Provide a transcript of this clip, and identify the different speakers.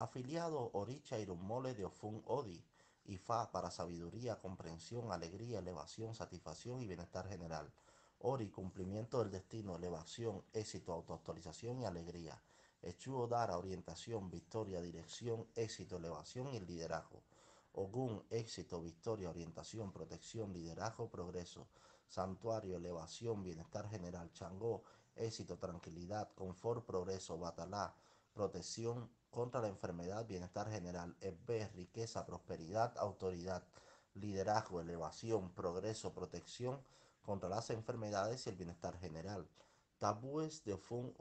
Speaker 1: Afiliado Oricha Irumole de Ofun Odi, Ifa para sabiduría, comprensión, alegría, elevación, satisfacción y bienestar general. Ori, cumplimiento del destino, elevación, éxito, autoactualización y alegría. Echuo Dara, orientación, victoria, dirección, éxito, elevación y liderazgo. Ogun, éxito, victoria, orientación, protección, liderazgo, progreso. Santuario, elevación, bienestar general. Changó, éxito, tranquilidad, confort, progreso. Batalá, protección contra la enfermedad, bienestar general. Riqueza, prosperidad, autoridad. Liderazgo, elevación, progreso, protección contra las enfermedades y el bienestar general. Tabúes de Fun